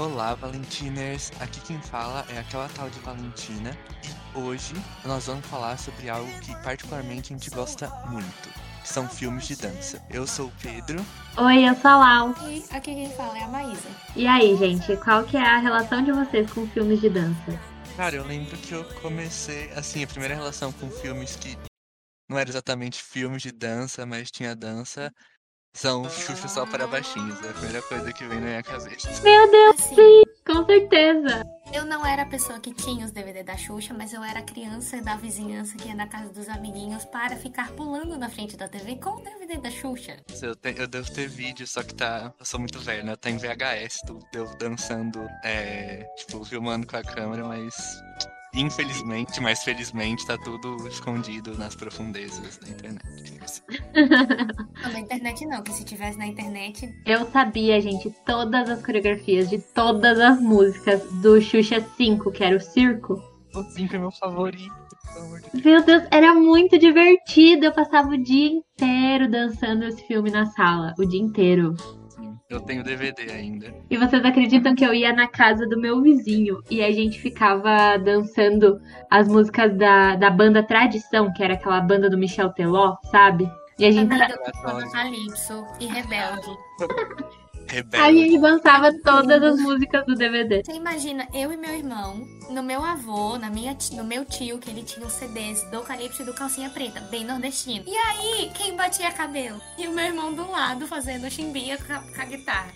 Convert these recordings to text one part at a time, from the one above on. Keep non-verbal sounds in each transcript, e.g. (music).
Olá, Valentiners! Aqui quem fala é aquela tal de Valentina e hoje nós vamos falar sobre algo que particularmente a gente gosta muito, que são filmes de dança. Eu sou o Pedro. Oi, eu sou a Lau. E aqui quem fala é a Maísa. E aí, gente, qual que é a relação de vocês com filmes de dança? Cara, eu lembro que eu comecei, assim, a primeira relação com filmes que não era exatamente filmes de dança, mas tinha dança, são Xuxa só para baixinhos. É a primeira coisa que vem na minha cabeça. Meu Deus, Assim, sim, com certeza. eu não era a pessoa que tinha os DVD da Xuxa, mas eu era a criança da vizinhança que ia na casa dos amiguinhos para ficar pulando na frente da TV com o DVD da Xuxa. Eu, te- eu devo ter vídeo, só que tá. Eu sou muito velho, né? Tá em VHS, tu deu dançando, é, tipo, filmando com a câmera, mas. Infelizmente, mas felizmente, tá tudo escondido nas profundezas da internet. Não, na internet não, que se tivesse na internet, Eu sabia, gente, todas as coreografias de todas as músicas do Xuxa 5, que era o circo. O 5 é meu favorito, pelo amor de Deus. Meu Deus, era muito divertido. Eu passava o dia inteiro dançando esse filme na sala, o dia inteiro. Eu tenho DVD ainda. E vocês acreditam que eu ia na casa do meu vizinho e a gente ficava dançando as músicas da, da banda Tradição, que era aquela banda do Michel Teló, sabe? E a gente, amiga do Calypso e Rebelde. (laughs) a Rebelde. gente dançava todas as músicas do DVD. Você imagina, eu e meu irmão, no meu avô, na minha, no meu tio, que ele tinha os CDs do Calypso e do Calcinha Preta, bem nordestino. E aí, quem batia cabelo? E o meu irmão do lado fazendo chimbinha com a, com a guitarra.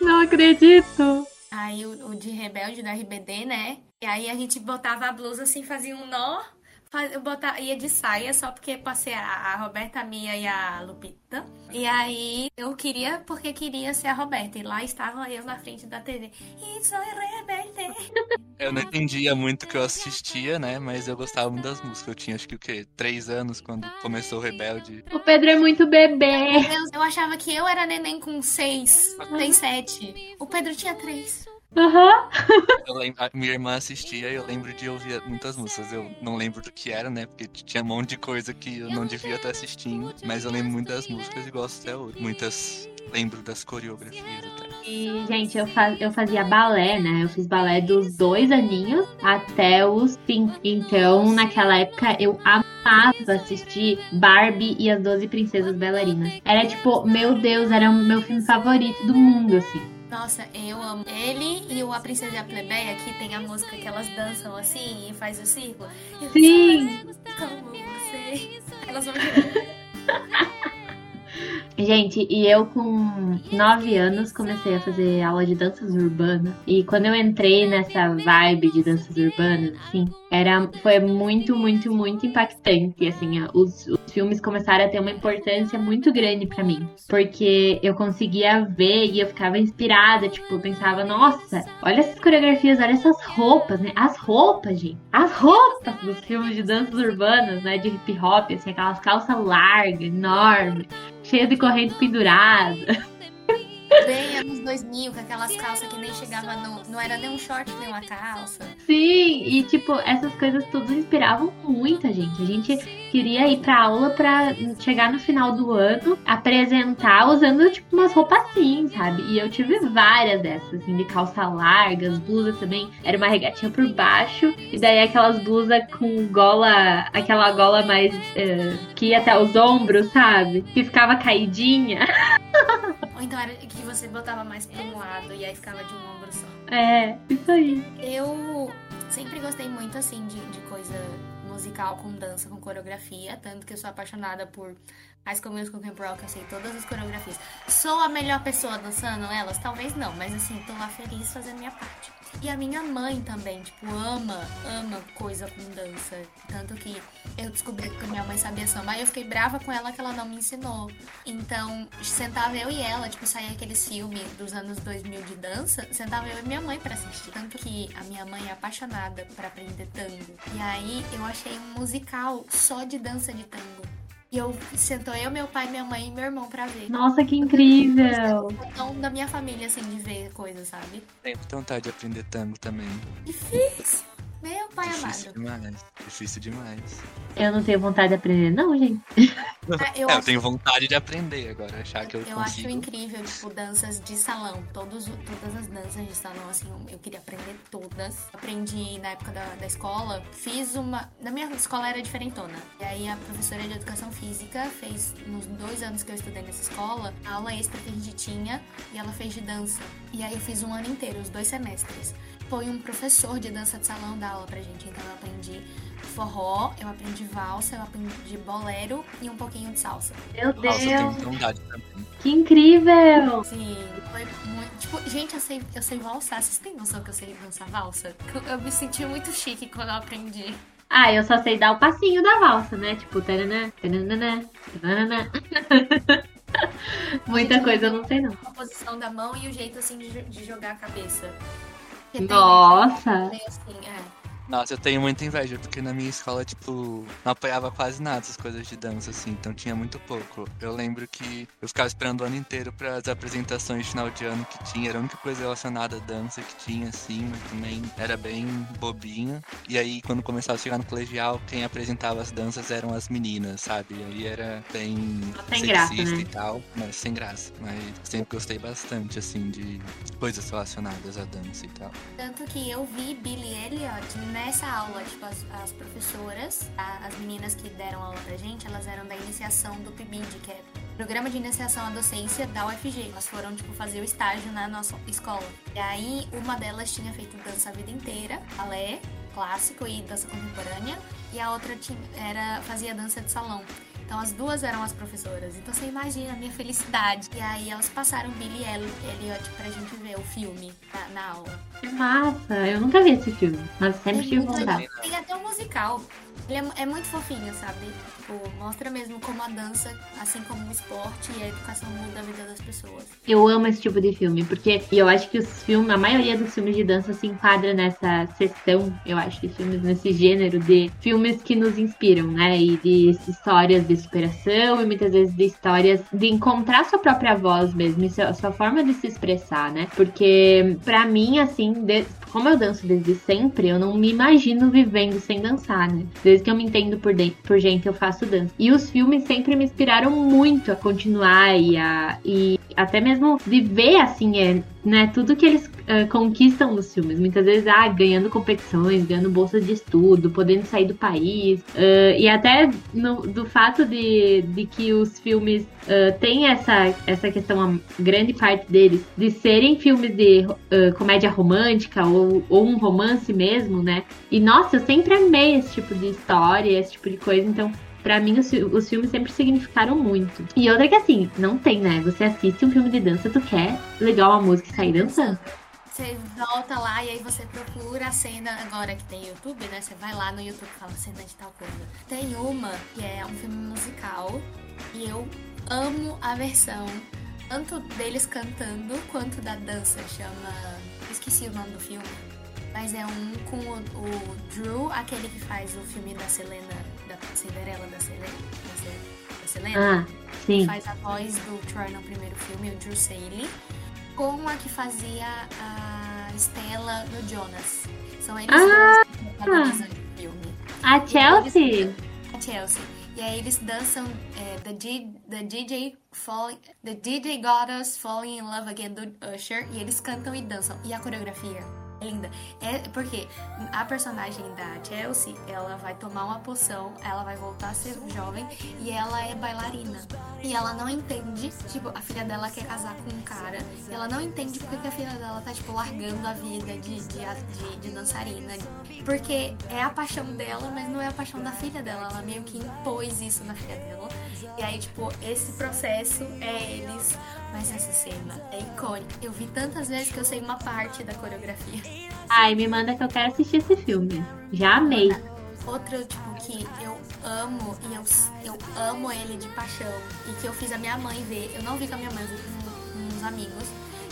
Não acredito. Aí o, o de Rebelde da RBD, né? E aí a gente botava a blusa assim, fazia um nó. Eu botava, ia de saia só porque passei a, a Roberta, a Mia e a Lupita. E aí eu queria, porque queria ser a Roberta. E lá estava eu na frente da TV. E sou rebelde. Eu não entendia muito o que eu assistia, né? Mas eu gostava muito das músicas. Eu tinha acho que o quê? Três anos quando começou o Rebelde. O Pedro é muito bebê. Meu Deus, eu achava que eu era neném com seis, tem sete. O Pedro tinha três. Aham. Eu lembro, minha irmã assistia e eu lembro de ouvir muitas músicas. Eu não lembro do que era, né? Porque tinha um monte de coisa que eu não devia estar assistindo. Mas eu lembro muito das músicas e gosto até hoje. Muitas. Lembro das coreografias até. E, gente, eu, fa- eu fazia balé, né? Eu fiz balé dos dois aninhos até os cinco. Então, naquela época, eu amava assistir Barbie e as Doze Princesas Bailarinas. Era tipo, meu Deus, era o meu filme favorito do mundo, assim. Nossa, eu amo ele e o A Princesa e a Plebeia, que tem a música que elas dançam assim e faz o círculo. Eu Sim. Como você. Elas vão. Gente, e eu com nove anos comecei a fazer aula de danças urbanas. E quando eu entrei nessa vibe de danças urbanas, assim, era, foi muito, muito, muito impactante. Assim, os, os filmes começaram a ter uma importância muito grande pra mim. Porque eu conseguia ver e eu ficava inspirada. Tipo, eu pensava, nossa, olha essas coreografias, olha essas roupas, né? As roupas, gente. As roupas dos filmes de danças urbanas, né? De hip hop, assim, aquelas calças largas, enormes cheia de corrente pendurada. (laughs) Bem anos 2000, com aquelas calças que nem chegava no. Não era nem um short, nem uma calça. Sim, e tipo, essas coisas tudo inspiravam muita gente. A gente queria ir pra aula pra chegar no final do ano, apresentar usando tipo umas roupas assim, sabe? E eu tive várias dessas, assim, de calça larga, as blusas também. Era uma regatinha por baixo, e daí aquelas blusas com gola, aquela gola mais eh, que ia até os ombros, sabe? Que ficava caidinha. Ou então era que você botava mais pra um lado e aí ficava de um ombro só. É, isso aí. Eu sempre gostei muito, assim, de, de coisa musical com dança, com coreografia. Tanto que eu sou apaixonada por High School Musical Camp Rock, eu sei todas as coreografias. Sou a melhor pessoa dançando elas? Talvez não, mas assim, tô lá feliz fazendo minha parte. E a minha mãe também, tipo, ama, ama coisa com dança. Tanto que eu descobri que minha mãe sabia samba. Aí eu fiquei brava com ela que ela não me ensinou. Então, sentava eu e ela, tipo, saía aqueles filmes dos anos 2000 de dança, sentava eu e minha mãe pra assistir. Tanto que a minha mãe é apaixonada pra aprender tango. E aí eu achei um musical só de dança de tango. E eu sentou eu, meu pai, minha mãe e meu irmão pra ver. Nossa, que incrível! Então, da minha família, assim, de ver coisas, sabe? Tenho vontade de aprender tango também. Difícil. Meu pai Difícil amado. demais. Difícil demais. Eu não tenho vontade de aprender, não, gente. (laughs) É, eu é, eu acho- tenho vontade de aprender agora, achar que eu, Eu acho consigo. incrível, tipo, danças de salão. Todos, todas as danças de salão, assim, eu queria aprender todas. Aprendi na época da, da escola, fiz uma. Na minha escola era diferentona. E aí a professora de educação física fez, nos dois anos que eu estudei nessa escola, a aula extra que a gente tinha e ela fez de dança. E aí eu fiz um ano inteiro, os dois semestres. Foi um professor de dança de salão dar aula pra gente, então eu aprendi forró, eu aprendi valsa, eu aprendi bolero e um pouquinho de salsa. Meu Nossa, eu tenho Deus, também. que incrível! Sim, foi muito. Tipo, gente, eu sei, eu sei valsar. Vocês têm noção que eu sei dançar valsa? Eu, me senti muito chique quando eu aprendi. Ah, eu só sei dar o passinho da valsa, né? Tipo, taranã, taranã, taranã. (laughs) Muita coisa eu não sei, não. A posição da mão e o jeito assim de, de jogar a cabeça. Porque tem- Nossa! tem assim, é. Nossa, eu tenho muita inveja, porque na minha escola, tipo, não apoiava quase nada essas coisas de dança, assim, então tinha muito pouco. Eu lembro que eu ficava esperando o ano inteiro para as apresentações de final de ano que tinha, era a única coisa relacionada à dança que tinha, assim, mas também era bem bobinha. E aí, quando começava a chegar no colegial, quem apresentava as danças eram as meninas, sabe? E aí era bem Sem graça, sexista né? e tal, mas sem graça. Mas sempre gostei bastante, assim, de coisas relacionadas à dança e tal. Tanto que eu vi Billy Elliot nessa aula. Tipo, as, as professoras, a- as meninas que deram aula pra gente, elas eram da iniciação do PIBID, que é Programa de Iniciação à Docência da UFG. Elas foram, tipo, fazer o estágio na nossa escola. E aí, uma delas tinha feito dança a vida inteira, balé, clássico e dança contemporânea. E a outra tinha, era, fazia dança de salão. Então as duas eram as professoras. Então você imagina a minha felicidade. E aí elas passaram Billy Elli- Elliot pra gente ver o filme na, na aula. Que massa! Eu nunca vi esse filme, mas sempre É tive vontade. Tem até um musical. Ele é, é muito fofinho, sabe? Tipo, mostra mesmo como a dança, assim como o esporte e a educação muda a vida das pessoas. Eu amo esse tipo de filme, porque eu acho que os filmes, a maioria dos filmes de dança se enquadra nessa sessão, eu acho, de filmes nesse gênero de filmes que nos inspiram, né? E de histórias de superação e muitas vezes de histórias de encontrar sua própria voz mesmo, sua, sua forma de se expressar, né? Porque pra mim, assim, de- como eu danço desde sempre, eu não me imagino vivendo sem dançar, né? Desde que eu me entendo por, dentro, por gente, eu faço dança. E os filmes sempre me inspiraram muito a continuar e, a, e até mesmo de ver, assim, é, né, tudo que eles eh, conquistam nos filmes. Muitas vezes, ah, ganhando competições, ganhando bolsas de estudo, podendo sair do país. eh, e até no- do fato de, de que os filmes eh, têm essa, essa questão, a grande parte deles, de serem filmes de eh, comédia romântica ou, ou um romance mesmo, né? E nossa, eu sempre amei esse tipo de história, esse tipo de coisa, então. Pra mim, os, os filmes sempre significaram muito. E outra que assim, não tem, né? Você assiste um filme de dança, tu quer legal a música e sair dançando. Você volta lá e aí você procura a cena, agora que tem YouTube, né? Você vai lá no YouTube e fala cena de tal coisa. Tem uma que é um filme musical e eu amo a versão, tanto deles cantando quanto da dança. Chama. Esqueci o nome do filme. Mas é um com o, o Drew, aquele que faz o filme da Selena, da Cinderela da Selena. Da Selena Ah, sim. faz a voz do Troy no primeiro filme, o Drew Saley, com a que fazia a Stella no Jonas. São eles Ah! dois que protagonizam o filme. A Chelsea. A Chelsea. E aí eles dançam é, the, G, the DJ Falling, The DJ Got Us Falling in Love Again do Usher e eles cantam e dançam. E a coreografia linda. É porque a personagem da Chelsea, ela vai tomar uma poção, ela vai voltar a ser jovem e ela é bailarina. E ela não entende, tipo, a filha dela quer casar com um cara, e ela não entende porque que a filha dela tá, tipo, largando a vida de, de, de, de dançarina. Porque é a paixão dela, mas não é a paixão da filha dela. Ela meio que impôs isso na filha dela. E aí, tipo, esse processo é eles. Mas essa cena é icônica. Eu vi tantas vezes que eu sei uma parte da coreografia. Ai, me manda que eu quero assistir esse filme. Já amei. Outro, tipo, que eu amo e eu, eu amo ele de paixão e que eu fiz a minha mãe ver. Eu não vi com a minha mãe, eu vi com uns amigos.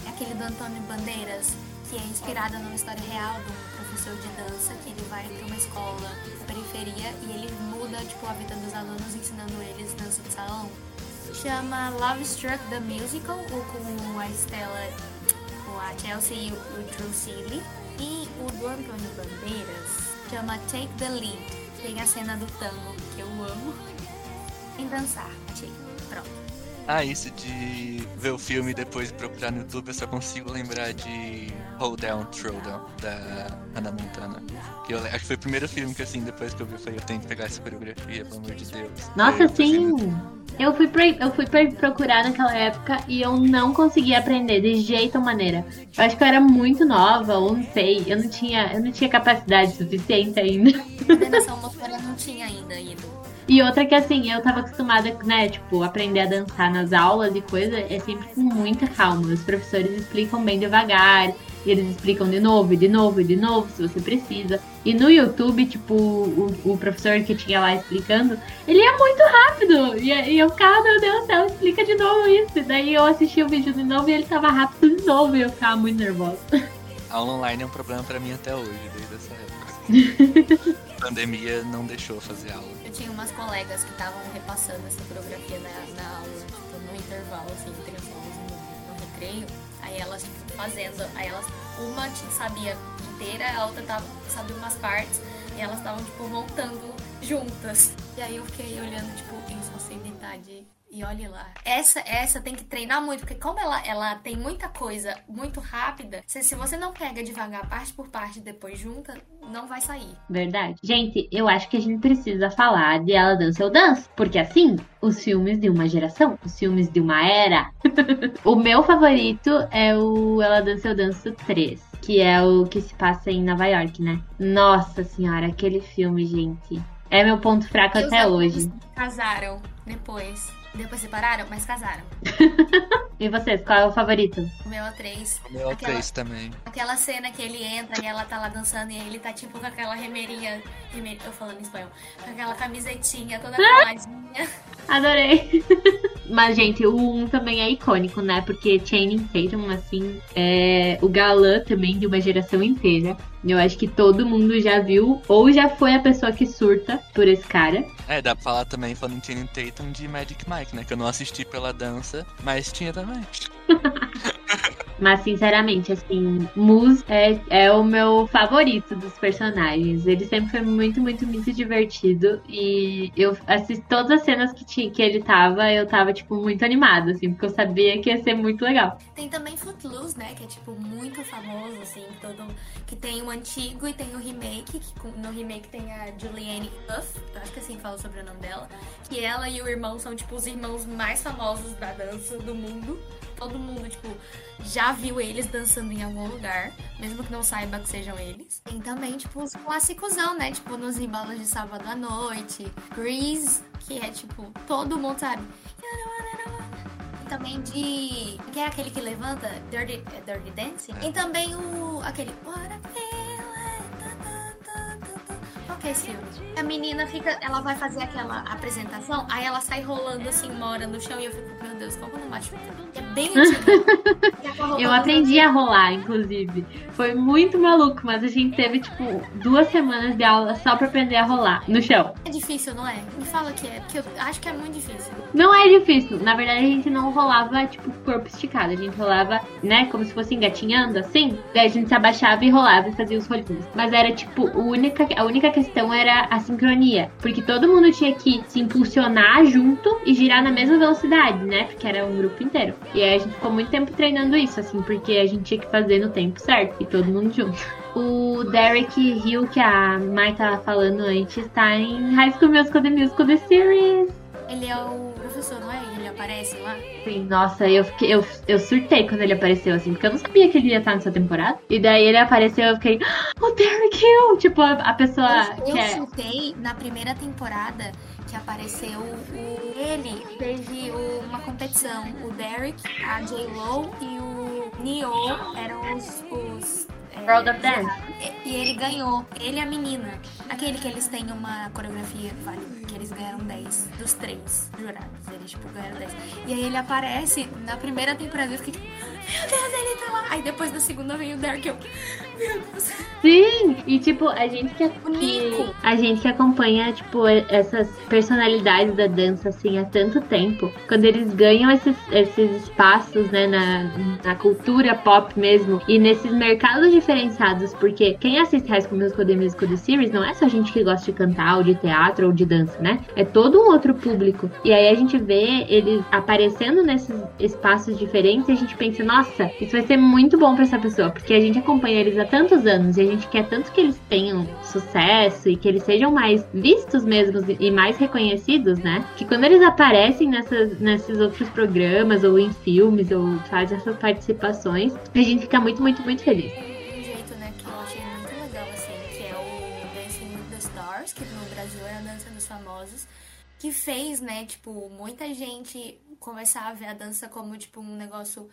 É aquele do Antônio Bandeiras, que é inspirada numa história real de um professor de dança que ele vai pra uma escola periferia e ele muda, tipo, a vida dos alunos ensinando eles dança de salão. Chama Love Struck the Musical, com a Stella, com a Chelsea e o, Drew Seeley. E o do Antônio Bandeiras chama Take the Lead. Tem a cena do tango, que eu amo. Em dançar. Achei. Pronto. Ah, isso de ver o filme e depois procurar no YouTube, eu só consigo lembrar de Hold Down, Throwdown, da Hannah Montana. Que eu, acho que foi o primeiro filme que, assim, depois que eu vi, eu falei, eu tenho que pegar essa coreografia, pelo amor de Deus. Nossa, eu sim! Eu fui, pro- eu fui pro- procurar naquela época e eu não conseguia aprender de jeito ou maneira. Eu acho que eu era muito nova, ou não sei. Eu não tinha, eu não tinha capacidade suficiente ainda. Coordenação motora não tinha ainda ido. E outra que assim, eu tava acostumada, né, tipo, aprender a dançar nas aulas e coisa, é sempre com muita calma. Os professores explicam bem devagar, e eles explicam de novo, e de novo, e de novo, se você precisa. E no YouTube, tipo, o, o professor que tinha lá explicando, ele ia muito rápido. E, e eu ficava, meu Deus do céu, explica de novo isso. E daí eu assisti o vídeo de novo e ele tava rápido de novo, e eu ficava muito nervosa. Aula online é um problema pra mim até hoje, desde essa época. (laughs) A pandemia não deixou fazer aula. Eu tinha umas colegas que estavam repassando essa coreografia na, na aula, tipo, no intervalo, assim, entre as aulas no, no recreio. Aí elas, tipo, fazendo. Aí elas, uma sabia inteira, a outra tava, sabia umas partes. E elas estavam, tipo, montando juntas. E aí eu fiquei olhando, tipo, eu só sei metade. E olhe lá. Essa, essa tem que treinar muito, porque como ela, ela tem muita coisa muito rápida, se, se você não pega devagar, parte por parte, depois junta, não vai sair. Verdade. Gente, eu acho que a gente precisa falar de Ela Dança Eu Danço. Porque assim, os filmes de uma geração, os filmes de uma era. (laughs) o meu favorito é o Ela Dança Eu Danço 3. Que é o que se passa em Nova York, né? Nossa senhora, aquele filme, gente. É meu ponto fraco E até hoje. Casaram depois. Depois separaram, mas casaram. (laughs) E vocês, qual é o favorito? O meu é o 3. O meu é Aquela- três também. Aquela cena que ele entra e ela tá lá dançando e ele tá tipo com aquela remeirinha. remer- Eu falando em espanhol. Com aquela camisetinha toda coladinha. Adorei. (laughs) Mas, gente, o 1 também é icônico, né? Porque Channing Tatum, assim, é o galã também de uma geração inteira. Eu acho que todo mundo já viu ou já foi a pessoa que surta por esse cara. É, dá pra falar também, falando Channing Tatum, de Magic Mike, né? Que eu não assisti pela dança, mas tinha também. (laughs) Mas, sinceramente, assim, Mus é, é o meu favorito dos personagens. Ele sempre foi muito, muito, muito divertido. E eu assisti todas as cenas que, tinha, que ele tava, eu tava, tipo, muito animada, assim, porque eu sabia que ia ser muito legal. Tem também Footloose, né? Que é tipo muito famoso, assim. Todo... Que tem o antigo e tem o remake. Que no remake tem a Julianne. Eu acho que assim fala sobre o nome dela. Que ela e o irmão são, tipo, os irmãos mais famosos da dança do mundo. Todo mundo, tipo, já viu eles dançando em algum lugar, mesmo que não saiba que sejam eles. Tem também, tipo, os clássicosão, né? Tipo, nos embalos de sábado à noite. Grease, que é, tipo, todo mundo sabe. E também de. Que é aquele que levanta? Dirty, é Dirty Dancing? E também o. aquele. What A menina fica. Ela vai fazer aquela apresentação, aí ela sai rolando assim, uma hora no chão e eu fico, meu Deus, como não machuca? É bem (laughs) rolando Eu aprendi a rolar, inclusive. Foi muito maluco, mas a gente teve, tipo, duas semanas de aula só pra aprender a rolar no chão. É difícil, não é? Me fala que é, porque eu acho que é muito difícil. Não é difícil. Na verdade, a gente não rolava, tipo, corpo esticado. A gente rolava, né, como se fosse engatinhando, assim. Daí a gente se abaixava e rolava e fazia os rolinhos. Mas era, tipo, a única, a única questão era a sincronia. Porque todo mundo tinha que se impulsionar junto e girar na mesma velocidade, né? Porque era um grupo inteiro. E aí a gente ficou muito tempo treinando isso, assim, porque a gente tinha que fazer no tempo certo. E todo mundo junto. (laughs) O Derek Hill, que a Mai tava falando antes, tá em High School Musical The Musical The Series. Ele é o professor, não é? Aparece lá. Sim, nossa, eu, fiquei, eu, eu surtei quando ele apareceu, assim, porque eu não sabia que ele ia estar nessa temporada. E daí ele apareceu e eu fiquei, "Ah, o Derek Hill! Tipo, a, a pessoa Eu, que eu é. chutei na primeira temporada que apareceu o, ele. Teve o- uma competição. O Derek, a J-Lo e o Neo eram os. os é, World of Dance. E, e ele ganhou. Ele e a menina. Aquele que eles têm uma coreografia válida. Que eles ganharam 10 dos três jurados. Eles, tipo, ganharam 10. E aí ele aparece na primeira temporada. Eu fiquei tipo, meu Deus, ele tá lá. Aí depois da segunda vem o Derek. Eu, meu Deus. Sim! E tipo, a gente que, que- a gente que acompanha, tipo, essas personalidades da dança, assim, há tanto tempo, quando eles ganham esses, esses espaços, né, na, na cultura pop mesmo, e nesses mercados diferenciados, porque quem assiste High School Musical The Musical The Series não é só gente que gosta de cantar, ou de teatro, ou de dança, né? É todo um outro público. E aí a gente vê eles aparecendo nesses espaços diferentes e a gente pensa, nossa, isso vai ser muito bom para essa pessoa, porque a gente acompanha eles há tantos anos e a gente quer tanto que eles tenham sucesso e que eles sejam mais vistos mesmo e mais reconhecidos, né? Que quando eles aparecem nessas, nesses outros programas ou em filmes ou fazem essas participações, a gente fica muito, muito, muito feliz. Que fez, né, tipo, muita gente começar a ver a dança como, tipo, um negócio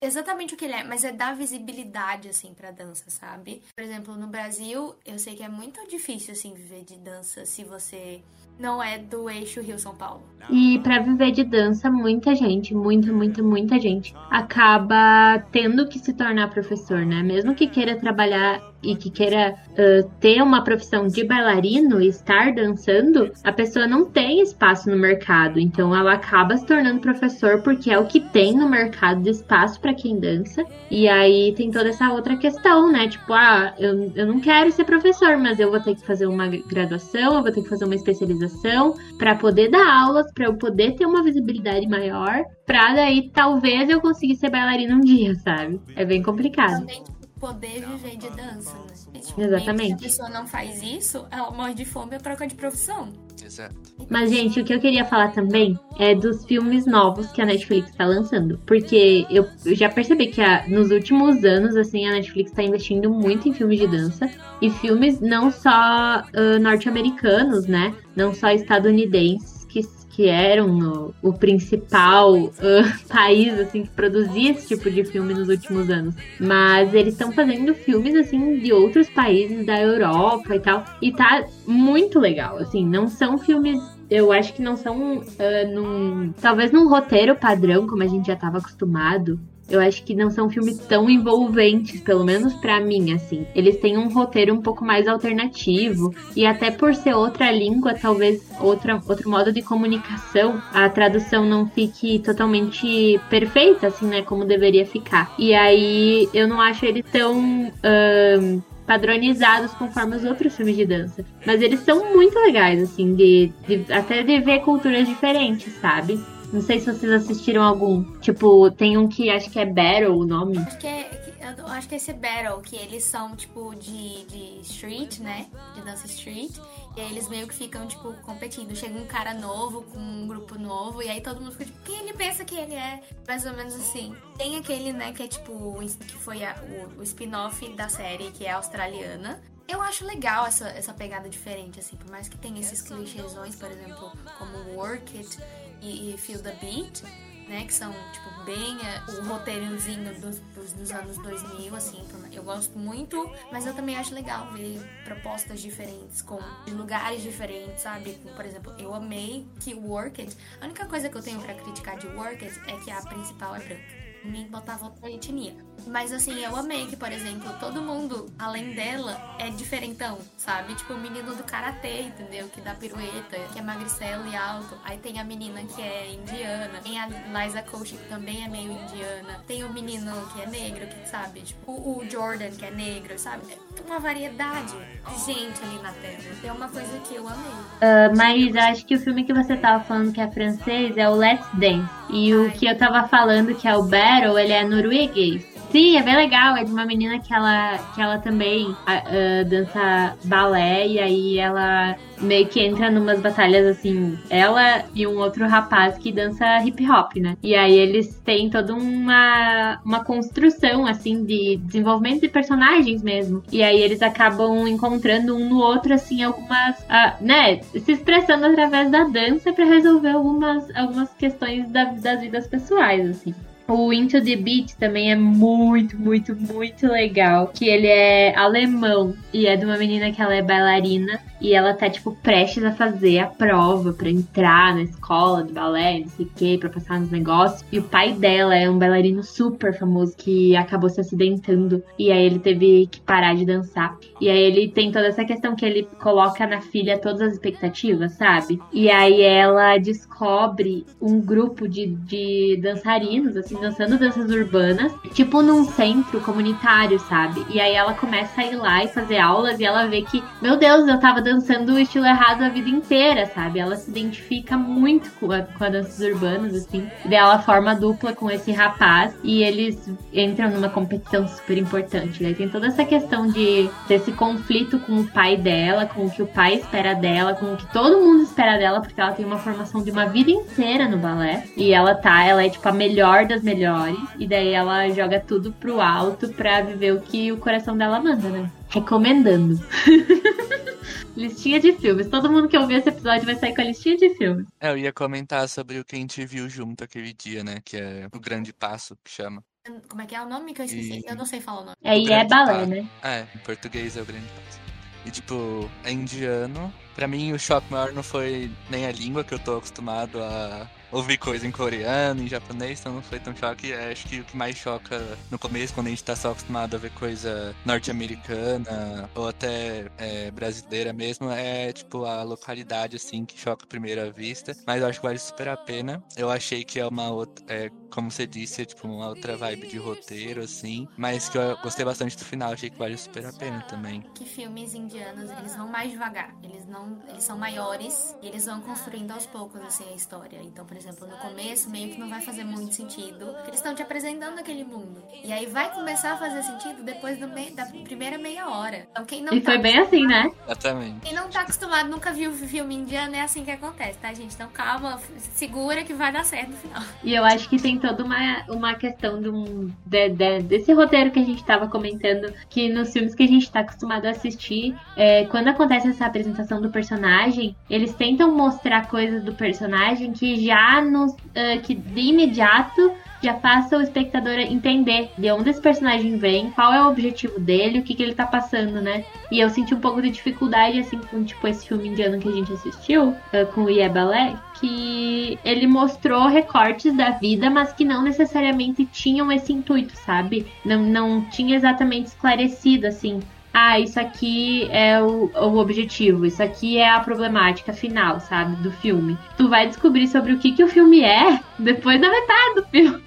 exatamente o que ele é, mas é dar visibilidade, assim, pra dança, sabe? Por exemplo, no Brasil, eu sei que é muito difícil, assim, viver de dança se você não é do eixo Rio-São Paulo. E para viver de dança, muita gente, muita, muita, muita gente acaba tendo que se tornar professor, né? Mesmo que queira trabalhar e que queira uh, ter uma profissão de bailarino e estar dançando, a pessoa não tem espaço no mercado. Então ela acaba se tornando professor porque é o que tem no mercado de espaço para quem dança. E aí tem toda essa outra questão, né? Tipo, ah, eu, eu não quero ser professor, mas eu vou ter que fazer uma graduação, eu vou ter que fazer uma especialização para poder dar aulas, para eu poder ter uma visibilidade maior, pra daí talvez eu consiga ser bailarina um dia, sabe? É bem complicado. Também poder viver de dança, né? E, tipo, Exatamente. Se a pessoa não faz isso, ela morre de fome ou troca de profissão. Exato. Mas, gente, o que eu queria falar também é dos filmes novos que a Netflix tá lançando. Porque eu, já percebi que a- nos últimos anos, assim, a Netflix tá investindo muito em filmes de dança. E filmes não só ah, norte-americanos, né? Não só estadunidenses, que, que eram o, o principal ah, país, assim, que produzia esse tipo de filme nos últimos anos. Mas eles estão fazendo filmes, assim, de outros países da Europa e tal. E tá muito legal, assim. Não são filmes eu acho que não são ah, num. Talvez num roteiro padrão, como a gente já estava acostumado. Eu acho que não são filmes tão envolventes, pelo menos pra mim, assim. Eles têm um roteiro um pouco mais alternativo. E até por ser outra língua, talvez outra, outro modo de comunicação, a tradução não fique totalmente perfeita, assim, né? Como deveria ficar. E aí eu não acho ele tão. ahn, padronizados conforme os outros filmes de dança. Mas eles são muito legais, assim, de, de- até de ver culturas diferentes, sabe? Não sei se vocês assistiram algum. Tipo, tem um que acho que é Battle o nome. Acho que é. Eu acho que é esse Battle, que eles são, tipo, de, de street, né? De dança street. E aí eles meio que ficam, tipo, competindo. Chega um cara novo com um grupo novo, e aí todo mundo fica, tipo, quem ele pensa que ele é? Mais ou menos assim. Tem aquele, né, que é tipo, que foi a- o, o spin-off da série, que é australiana. Eu acho legal essa, essa pegada diferente, assim, por mais que tenha esses clichêsões, por exemplo, como Work It e, e Feel the Beat, né, que são, tipo, bem é, o roteirozinho dos, dos, dos anos 2000, assim, por- eu gosto muito, mas eu também acho legal ver propostas diferentes, com de lugares diferentes, sabe? Por exemplo, eu amei que Work It, a única coisa que eu tenho pra criticar de Work It é que a principal é branca me botava outra etnia. Mas assim, eu amei que, por exemplo, todo mundo, além dela, é diferentão, sabe? Tipo, o menino do karatê, entendeu? Que dá pirueta, que é magricelo e alto. Aí tem a menina que é indiana. Tem a Liza Koshy, que também é meio indiana. Tem o menino que é negro, que sabe? Tipo, o Jordan, que é negro, sabe? Tem uma variedade de gente ali na tela. É uma coisa que eu amei. Ah, mas acho que o filme que você tava falando que é francês é o Let's Dance. E o que eu tava falando que é o Battle, ele é norueguês. Sim, é bem legal. É de uma menina que ela, que ela também ah, ah, dança balé e aí ela meio que entra numas batalhas assim. Ela e um outro rapaz que dança hip hop, né? E aí eles têm toda uma, uma construção assim de desenvolvimento de personagens mesmo. E aí eles acabam encontrando um no outro assim algumas, ah, né, se expressando através da dança pra resolver algumas algumas questões da- das vidas pessoais assim. O Into the Beat também é muito, muito, muito legal. Que ele é alemão e é de uma menina que ela é bailarina e ela tá, tipo, prestes a fazer a prova pra entrar na escola de balé, não sei o que, pra passar nos negócios. E o pai dela é um bailarino super famoso que acabou se acidentando e aí ele teve que parar de dançar. E aí ele tem toda essa questão que ele coloca na filha todas as expectativas, sabe? E aí ela descobre um grupo de, de dançarinos, assim, assim, dançando danças urbanas, tipo num centro comunitário, sabe? E aí ela começa a ir lá e fazer aulas e ela vê que, meu Deus, eu tava dançando o estilo errado a vida inteira, sabe? Ela se identifica muito com, a, com as danças urbanas, assim. E ela forma dupla com esse rapaz e eles entram numa competição super importante. Aí tem toda essa questão de desse conflito com o pai dela, com o que o pai espera dela, com o que todo mundo espera dela, porque ela tem uma formação de uma vida inteira no balé. E ela tá, ela é tipo a melhor das melhores. E daí ela joga tudo pro alto pra viver o que o coração dela manda, né? Recomendando. (laughs) listinha de filmes. Todo mundo que ouvir esse episódio vai sair com a listinha de filmes. É, eu ia comentar sobre o que a gente viu junto aquele dia, né? Que é o Grande Passo, que chama. Como é que é o nome que eu esqueci? E- Eu não sei falar o nome. É, e é balé, né? É, em português é o Grande Passo. E tipo, é indiano. Pra mim o choque maior não foi nem a língua, que eu tô acostumado a ouvir coisa em coreano, em japonês, então não foi tão choque. É, acho que o que mais choca no começo, quando a gente tá só acostumado a ver coisa norte-americana ou até é, brasileira mesmo, é tipo a localidade assim que choca à primeira vista. Mas eu acho que vale super a pena. Eu achei que é uma outra. É, como você disse, é tipo uma outra vibe de roteiro, assim. Mas que eu gostei bastante do final, achei que vale super a pena também. Que filmes indianos, eles vão mais devagar. Eles não, eles são maiores e eles vão construindo aos poucos assim a história. Então, por exemplo, no começo meio que não vai fazer muito sentido, porque eles estão te apresentando aquele mundo. E aí vai começar a fazer sentido depois do meio, da primeira meia hora. Então, quem não E tá foi bem assim, né? Exatamente. Quem não tá acostumado, nunca viu filme indiano, é assim que acontece, tá, gente? Então calma, segura que vai dar certo no final. E eu acho que tem toda uma, uma questão de um, de- de- desse roteiro que a gente tava comentando, que nos filmes que a gente tá acostumado a assistir, é, quando acontece essa apresentação do personagem, eles tentam mostrar coisas do personagem que já ah, que de imediato já faça o espectador entender de onde esse personagem vem, qual é o objetivo dele, o que, que ele tá passando, né? E eu senti um pouco de dificuldade, assim, com tipo esse filme indiano que a gente assistiu, ah, com o Ié Balé, que ele mostrou recortes da vida, mas que não necessariamente tinham esse intuito, sabe? Não, não tinha exatamente esclarecido, assim. Ah, isso aqui é o, o objetivo, isso aqui é a problemática final, sabe, do filme. Tu vai descobrir sobre o que, que o filme é depois da metade do filme.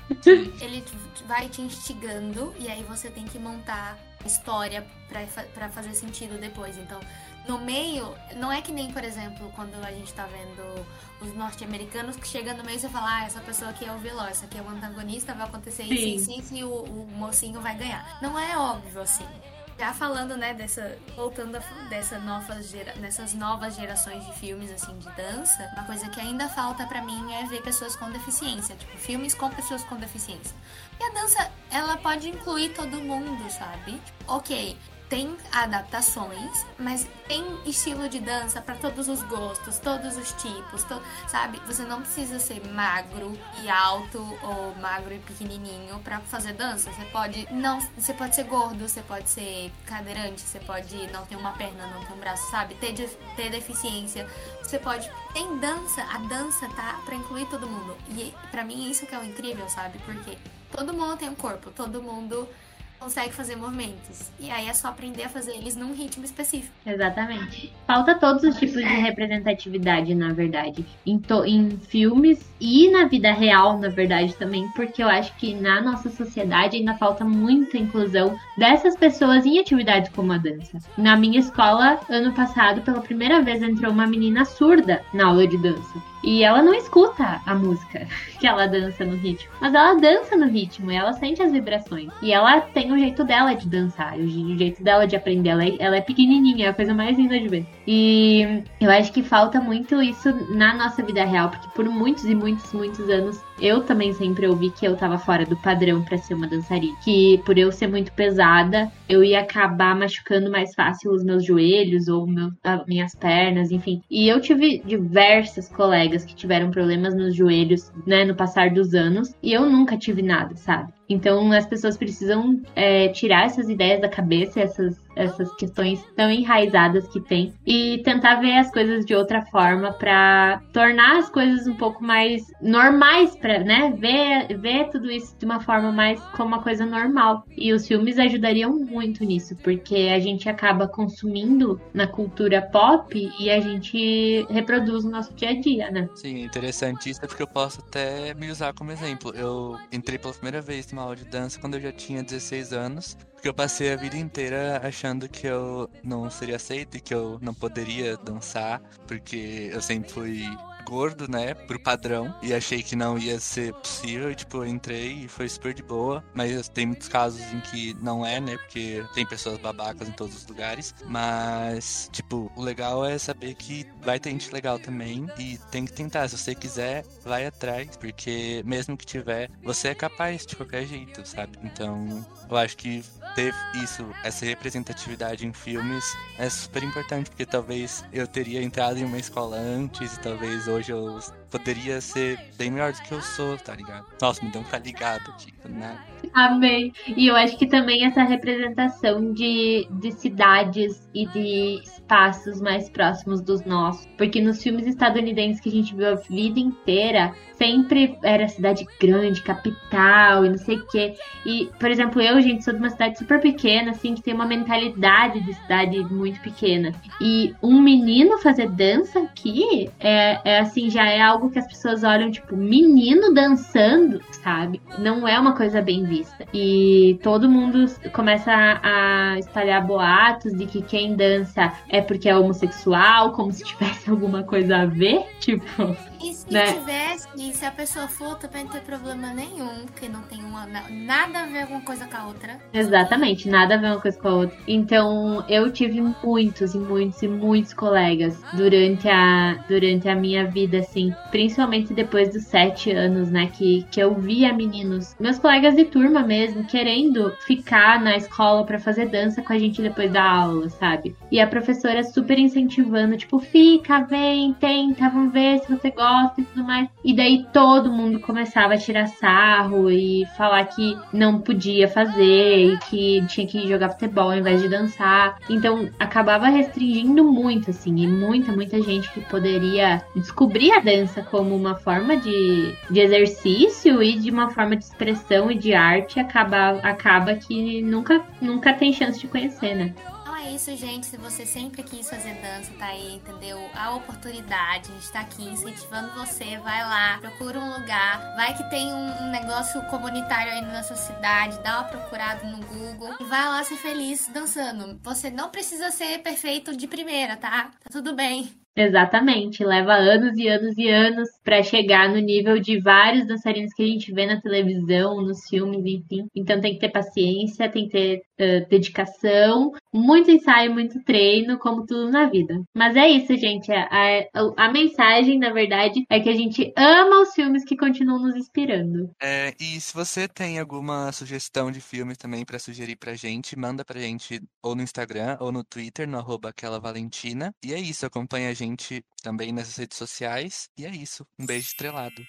Ele vai te instigando e aí você tem que montar história pra, fa- pra fazer sentido depois. Então, no meio, não é que nem, por exemplo, quando a gente tá vendo os norte-americanos que chega no meio e você fala, ah, essa pessoa aqui é o vilão, essa aqui é o antagonista, vai acontecer isso, Sim. isso, isso, e o, o mocinho vai ganhar. Não é óbvio assim. Já falando, né, dessa. Voltando a, dessa nova gera, nessas novas gerações de filmes, assim, de dança, uma coisa que ainda falta pra mim é ver pessoas com deficiência. Tipo, filmes com pessoas com deficiência. E a dança, ela pode incluir todo mundo, sabe? Ok, tem adaptações, mas tem estilo de dança pra todos os gostos, todos os tipos, to- sabe? Você não precisa ser magro e alto ou magro e pequenininho pra fazer dança. Você pode não, você pode ser gordo, você pode ser cadeirante, você pode não ter uma perna, não ter um braço, sabe? Ter, de- ter deficiência. Você pode tem dança, a dança tá pra incluir todo mundo. E pra mim isso que é o incrível, sabe? Porque todo mundo tem um corpo, todo mundo consegue fazer movimentos. E aí é só aprender a fazer eles num ritmo específico. Exatamente. Falta todos os tipos de representatividade, na verdade. Em, to- em filmes e na vida real, na verdade, também. Porque eu acho que na nossa sociedade ainda falta muita inclusão dessas pessoas em atividades como a dança. Na minha escola, ano passado, pela primeira vez entrou uma menina surda na aula de dança. E ela não escuta a música (laughs) que ela dança no ritmo. Mas ela dança no ritmo e ela sente as vibrações. E ela tem o jeito dela de dançar, o jeito dela de aprender. Ela é, ela é pequenininha, é a coisa mais linda de ver. E eu acho que falta muito isso na nossa vida real, porque por muitos e muitos, muitos anos eu também sempre ouvi que eu tava fora do padrão pra ser uma dançarina. Que por eu ser muito pesada, eu ia acabar machucando mais fácil os meus joelhos ou meu, minhas pernas, enfim. E eu tive diversas colegas que tiveram problemas nos joelhos, né, no passar dos anos, e eu nunca tive nada, sabe? Então as pessoas precisam é, tirar essas ideias da cabeça, essas essas questões tão enraizadas que tem e tentar ver as coisas de outra forma para tornar as coisas um pouco mais normais para, né, ver ver tudo isso de uma forma mais como uma coisa normal. E os filmes ajudariam muito nisso, porque a gente acaba consumindo na cultura pop e a gente reproduz no nosso dia a dia, né? Sim, interessante isso, é porque eu posso até me usar como exemplo. Eu entrei pela primeira vez numa aula de dança quando eu já tinha 16 anos, porque eu passei a vida inteira achando que eu não seria aceito e que eu não poderia dançar, porque eu sempre fui gordo, né, pro padrão, e achei que não ia ser possível, e tipo, eu entrei e foi super de boa, mas tem muitos casos em que não é, né, porque tem pessoas babacas em todos os lugares, mas, tipo, o legal é saber que vai ter gente legal também, e tem que tentar, se você quiser, vai atrás, porque mesmo que tiver, você é capaz de qualquer jeito, sabe? Então, eu acho que ter isso, essa representatividade em filmes é super importante, porque talvez eu teria entrado em uma escola antes e talvez hoje eu poderia ser bem melhor do que eu sou, tá ligado? Nossa, me deu um tá ligado aqui, né? Amém. E eu acho que também essa representação de, de cidades e de espaços mais próximos dos nossos. Porque nos filmes estadunidenses que a gente viu a vida inteira, sempre era cidade grande, capital e não sei o quê. E, por exemplo, eu, gente, sou de uma cidade super pequena, assim, que tem uma mentalidade de cidade muito pequena. E um menino fazer dança aqui é, é assim, já é algo que as pessoas olham, tipo, menino dançando, sabe? Não é uma coisa bem vista. E todo mundo começa a, a espalhar boatos de que quem dança é porque é homossexual, como se tivesse (laughs) alguma coisa a ver, tipo. E se Né? tivesse, e se a pessoa for, também não tem problema nenhum, porque não tem uma, na- nada a ver uma coisa com a outra. Exatamente, nada a ver uma coisa com a outra. Então, eu tive muitos e muitos e muitos colegas durante a, durante a minha vida, assim, principalmente depois dos sete anos, né, que, que eu via meninos, meus colegas de turma mesmo, querendo ficar na escola pra fazer dança com a gente depois da aula, sabe? E a professora super incentivando, tipo, fica, vem, tenta, vamos ver se você gosta e tudo mais. E daí todo mundo começava a tirar sarro e falar que não podia fazer e que tinha que jogar futebol ao invés de dançar. Então acabava restringindo muito, assim, e muita, muita gente que poderia descobrir a dança como uma forma de, de exercício e de uma forma de expressão e de arte acaba, acaba que nunca, nunca tem chance de conhecer, né? É isso, gente. Se você sempre quis fazer dança, tá aí, entendeu? A oportunidade, a gente tá aqui incentivando você. Vai lá, procura um lugar. Vai que tem um negócio comunitário aí na sua cidade. Dá uma procurada no Google e vai lá ser feliz dançando. Você não precisa ser perfeito de primeira, tá? Tá tudo bem. Exatamente, leva anos e anos e anos pra chegar no nível de vários dançarinos que a gente vê na televisão, nos filmes, enfim. Então tem que ter paciência, tem que ter eh, dedicação, muito ensaio, muito treino, como tudo na vida. Mas é isso, gente. A, a, a mensagem, na verdade, é que a gente ama os filmes que continuam nos inspirando. É, e se você tem alguma sugestão de filme também pra sugerir pra gente, manda pra gente ou no Instagram ou no Twitter, no arroba aquela Valentina. E é isso, acompanha a gente também nessas redes sociais. E é isso, um beijo estrelado.